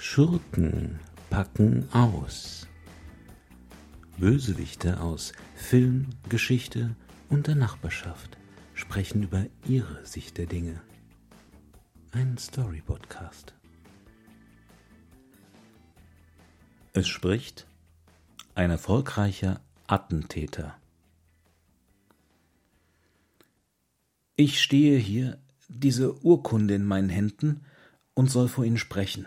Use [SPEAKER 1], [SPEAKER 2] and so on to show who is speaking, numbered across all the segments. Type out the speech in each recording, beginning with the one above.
[SPEAKER 1] Schurken packen aus. Bösewichte aus Film, Geschichte und der Nachbarschaft sprechen über ihre Sicht der Dinge. Ein Story-Podcast. Es spricht ein erfolgreicher Attentäter. Ich stehe hier, diese Urkunde in meinen Händen, und soll vor Ihnen sprechen.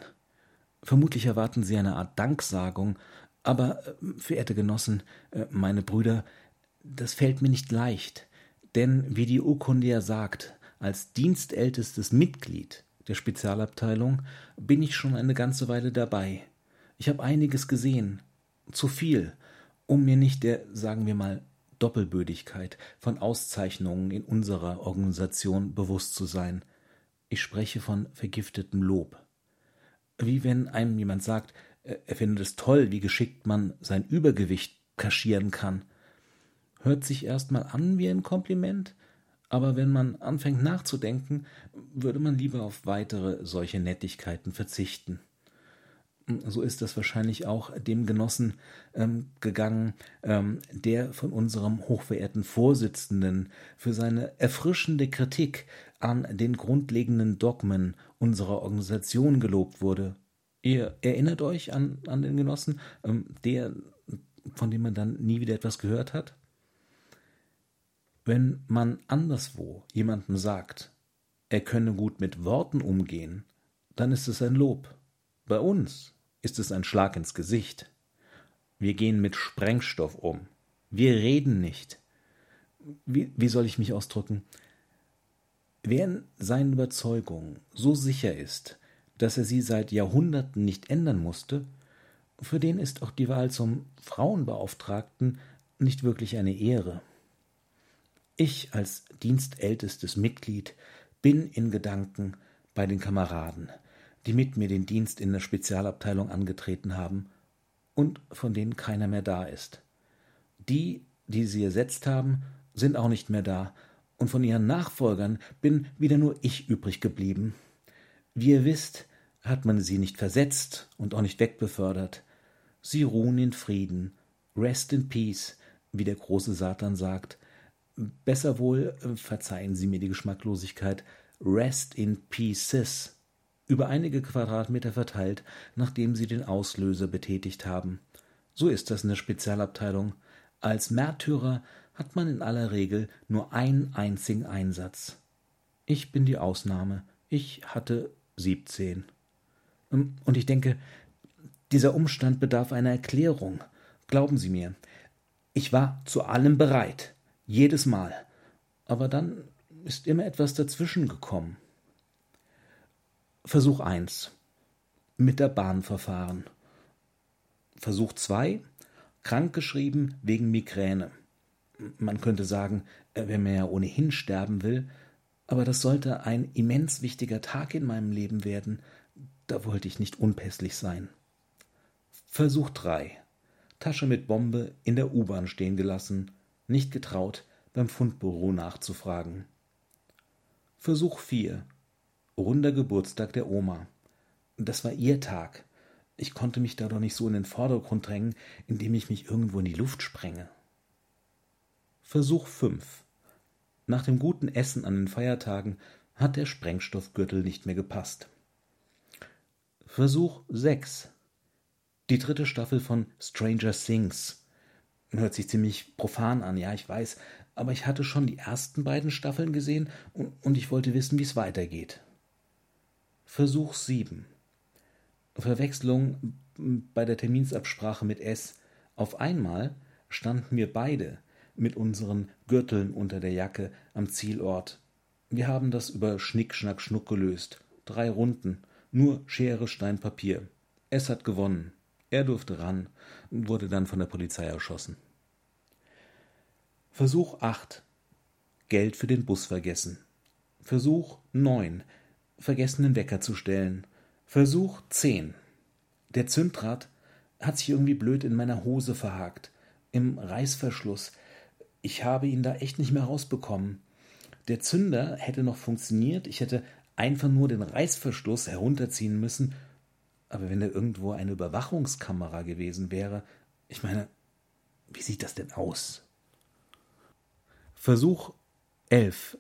[SPEAKER 1] Vermutlich erwarten Sie eine Art Danksagung, aber, äh, verehrte Genossen, äh, meine Brüder, das fällt mir nicht leicht, denn wie die Urkunde ja sagt, als dienstältestes Mitglied der Spezialabteilung bin ich schon eine ganze Weile dabei. Ich habe einiges gesehen, zu viel, um mir nicht der, sagen wir mal, Doppelbödigkeit von Auszeichnungen in unserer Organisation bewusst zu sein. Ich spreche von vergiftetem Lob. Wie wenn einem jemand sagt, er findet es toll, wie geschickt man sein Übergewicht kaschieren kann. Hört sich erstmal an wie ein Kompliment, aber wenn man anfängt nachzudenken, würde man lieber auf weitere solche Nettigkeiten verzichten so ist das wahrscheinlich auch dem Genossen ähm, gegangen, ähm, der von unserem hochverehrten Vorsitzenden für seine erfrischende Kritik an den grundlegenden Dogmen unserer Organisation gelobt wurde. Ihr erinnert euch an, an den Genossen, ähm, der, von dem man dann nie wieder etwas gehört hat? Wenn man anderswo jemandem sagt, er könne gut mit Worten umgehen, dann ist es ein Lob. Bei uns ist es ein Schlag ins Gesicht. Wir gehen mit Sprengstoff um. Wir reden nicht. Wie, wie soll ich mich ausdrücken? Wer in seinen Überzeugungen so sicher ist, dass er sie seit Jahrhunderten nicht ändern musste, für den ist auch die Wahl zum Frauenbeauftragten nicht wirklich eine Ehre. Ich als dienstältestes Mitglied bin in Gedanken bei den Kameraden, die mit mir den Dienst in der Spezialabteilung angetreten haben und von denen keiner mehr da ist. Die, die sie ersetzt haben, sind auch nicht mehr da, und von ihren Nachfolgern bin wieder nur ich übrig geblieben. Wie ihr wisst, hat man sie nicht versetzt und auch nicht wegbefördert. Sie ruhen in Frieden, rest in peace, wie der große Satan sagt. Besser wohl, verzeihen Sie mir die Geschmacklosigkeit, rest in pieces über einige Quadratmeter verteilt, nachdem sie den Auslöser betätigt haben. So ist das in der Spezialabteilung. Als Märtyrer hat man in aller Regel nur einen einzigen Einsatz. Ich bin die Ausnahme. Ich hatte siebzehn. Ähm, und ich denke, dieser Umstand bedarf einer Erklärung. Glauben Sie mir, ich war zu allem bereit, jedes Mal. Aber dann ist immer etwas dazwischen gekommen. Versuch 1 mit der Bahn verfahren. Versuch 2 krankgeschrieben wegen Migräne. Man könnte sagen, äh, wenn man ja ohnehin sterben will, aber das sollte ein immens wichtiger Tag in meinem Leben werden, da wollte ich nicht unpässlich sein. Versuch 3 Tasche mit Bombe in der U-Bahn stehen gelassen, nicht getraut, beim Fundbüro nachzufragen. Versuch 4 Runder Geburtstag der Oma. Das war ihr Tag. Ich konnte mich da doch nicht so in den Vordergrund drängen, indem ich mich irgendwo in die Luft sprenge. Versuch 5. Nach dem guten Essen an den Feiertagen hat der Sprengstoffgürtel nicht mehr gepasst. Versuch 6. Die dritte Staffel von Stranger Things. Hört sich ziemlich profan an, ja, ich weiß, aber ich hatte schon die ersten beiden Staffeln gesehen und, und ich wollte wissen, wie es weitergeht. Versuch 7. Verwechslung bei der Terminsabsprache mit S. Auf einmal standen wir beide mit unseren Gürteln unter der Jacke am Zielort. Wir haben das über Schnick, Schnack, Schnuck gelöst. Drei Runden. Nur Schere, Stein, Papier. S hat gewonnen. Er durfte ran wurde dann von der Polizei erschossen. Versuch 8. Geld für den Bus vergessen. Versuch 9 vergessen, den Wecker zu stellen. Versuch 10. Der Zünddraht hat sich irgendwie blöd in meiner Hose verhakt. Im Reißverschluss. Ich habe ihn da echt nicht mehr rausbekommen. Der Zünder hätte noch funktioniert. Ich hätte einfach nur den Reißverschluss herunterziehen müssen. Aber wenn da irgendwo eine Überwachungskamera gewesen wäre, ich meine, wie sieht das denn aus? Versuch 11.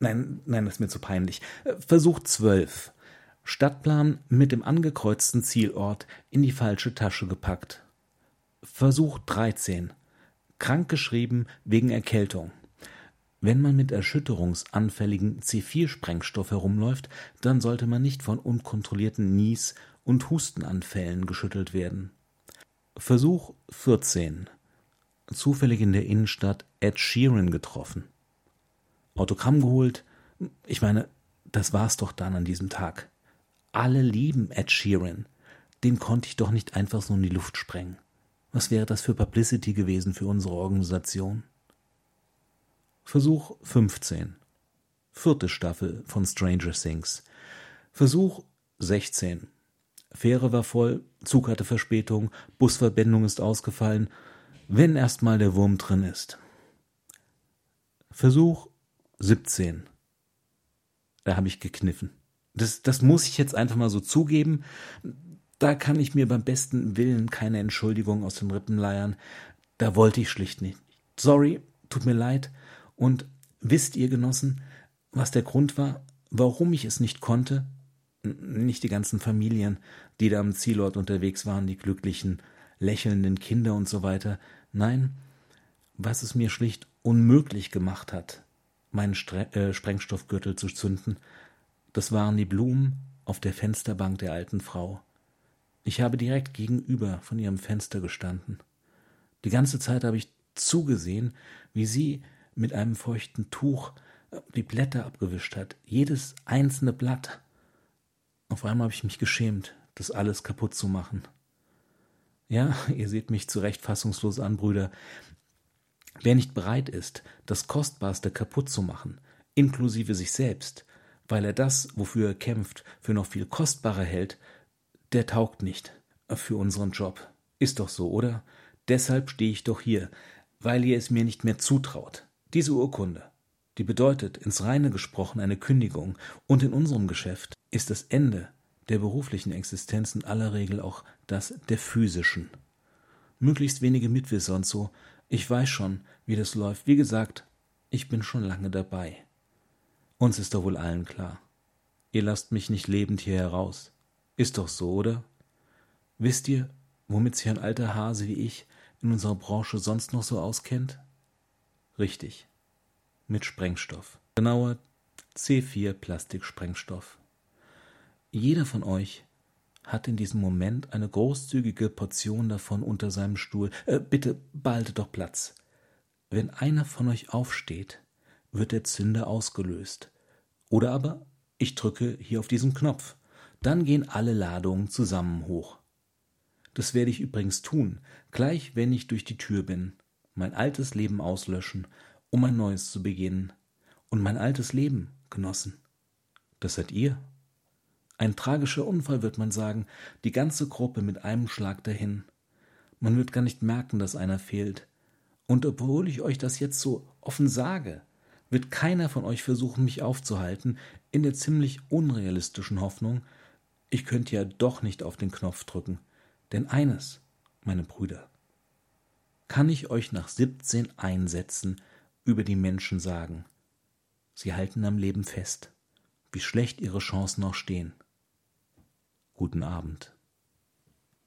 [SPEAKER 1] Nein, nein, das ist mir zu peinlich. Versuch 12. Stadtplan mit dem angekreuzten Zielort in die falsche Tasche gepackt. Versuch 13. Krankgeschrieben wegen Erkältung. Wenn man mit erschütterungsanfälligen C4-Sprengstoff herumläuft, dann sollte man nicht von unkontrollierten Nies- und Hustenanfällen geschüttelt werden. Versuch 14. Zufällig in der Innenstadt Ed Sheeran getroffen. Autogramm geholt. Ich meine, das war's doch dann an diesem Tag. Alle lieben Ed Sheeran. Den konnte ich doch nicht einfach so in die Luft sprengen. Was wäre das für Publicity gewesen für unsere Organisation? Versuch 15. Vierte Staffel von Stranger Things. Versuch 16. Fähre war voll, Zug hatte Verspätung, Busverbindung ist ausgefallen, wenn erstmal der Wurm drin ist. Versuch 17. Da habe ich gekniffen. Das, das muss ich jetzt einfach mal so zugeben. Da kann ich mir beim besten Willen keine Entschuldigung aus den Rippen leiern. Da wollte ich schlicht nicht. Sorry, tut mir leid. Und wisst ihr, Genossen, was der Grund war, warum ich es nicht konnte? Nicht die ganzen Familien, die da am Zielort unterwegs waren, die glücklichen, lächelnden Kinder und so weiter. Nein, was es mir schlicht unmöglich gemacht hat, meinen Stre äh, Sprengstoffgürtel zu zünden, das waren die Blumen auf der Fensterbank der alten Frau. Ich habe direkt gegenüber von ihrem Fenster gestanden. Die ganze Zeit habe ich zugesehen, wie sie mit einem feuchten Tuch äh, die Blätter abgewischt hat, jedes einzelne Blatt. Auf einmal habe ich mich geschämt, das alles kaputt zu machen. Ja, ihr seht mich zu Recht fassungslos an, Brüder. Wer nicht bereit ist, das Kostbarste kaputt zu machen, inklusive sich selbst, weil er das, wofür er kämpft, für noch viel kostbarer hält, der taugt nicht für unseren Job. Ist doch so, oder? Deshalb stehe ich doch hier, weil ihr es mir nicht mehr zutraut. Diese Urkunde, die bedeutet ins Reine gesprochen eine Kündigung, und in unserem Geschäft ist das Ende der beruflichen Existenz in aller Regel auch das der physischen. Möglichst wenige Mitwisser und so. Ich weiß schon, wie das läuft. Wie gesagt, ich bin schon lange dabei. Uns ist doch wohl allen klar. Ihr lasst mich nicht lebend hier heraus. Ist doch so, oder? Wisst ihr, womit sich ein alter Hase wie ich in unserer Branche sonst noch so auskennt? Richtig. Mit Sprengstoff. Genauer C4 Plastiksprengstoff. Jeder von euch hat in diesem Moment eine großzügige Portion davon unter seinem Stuhl. Äh, bitte behalte doch Platz. Wenn einer von euch aufsteht, wird der Zünder ausgelöst. Oder aber ich drücke hier auf diesen Knopf. Dann gehen alle Ladungen zusammen hoch. Das werde ich übrigens tun, gleich wenn ich durch die Tür bin, mein altes Leben auslöschen, um ein neues zu beginnen. Und mein altes Leben, Genossen, das seid ihr. Ein tragischer Unfall, wird man sagen, die ganze Gruppe mit einem Schlag dahin. Man wird gar nicht merken, dass einer fehlt. Und obwohl ich euch das jetzt so offen sage, wird keiner von euch versuchen, mich aufzuhalten, in der ziemlich unrealistischen Hoffnung, ich könnte ja doch nicht auf den Knopf drücken. Denn eines, meine Brüder, kann ich euch nach 17 Einsätzen über die Menschen sagen. Sie halten am Leben fest, wie schlecht ihre Chancen auch stehen. Guten Abend.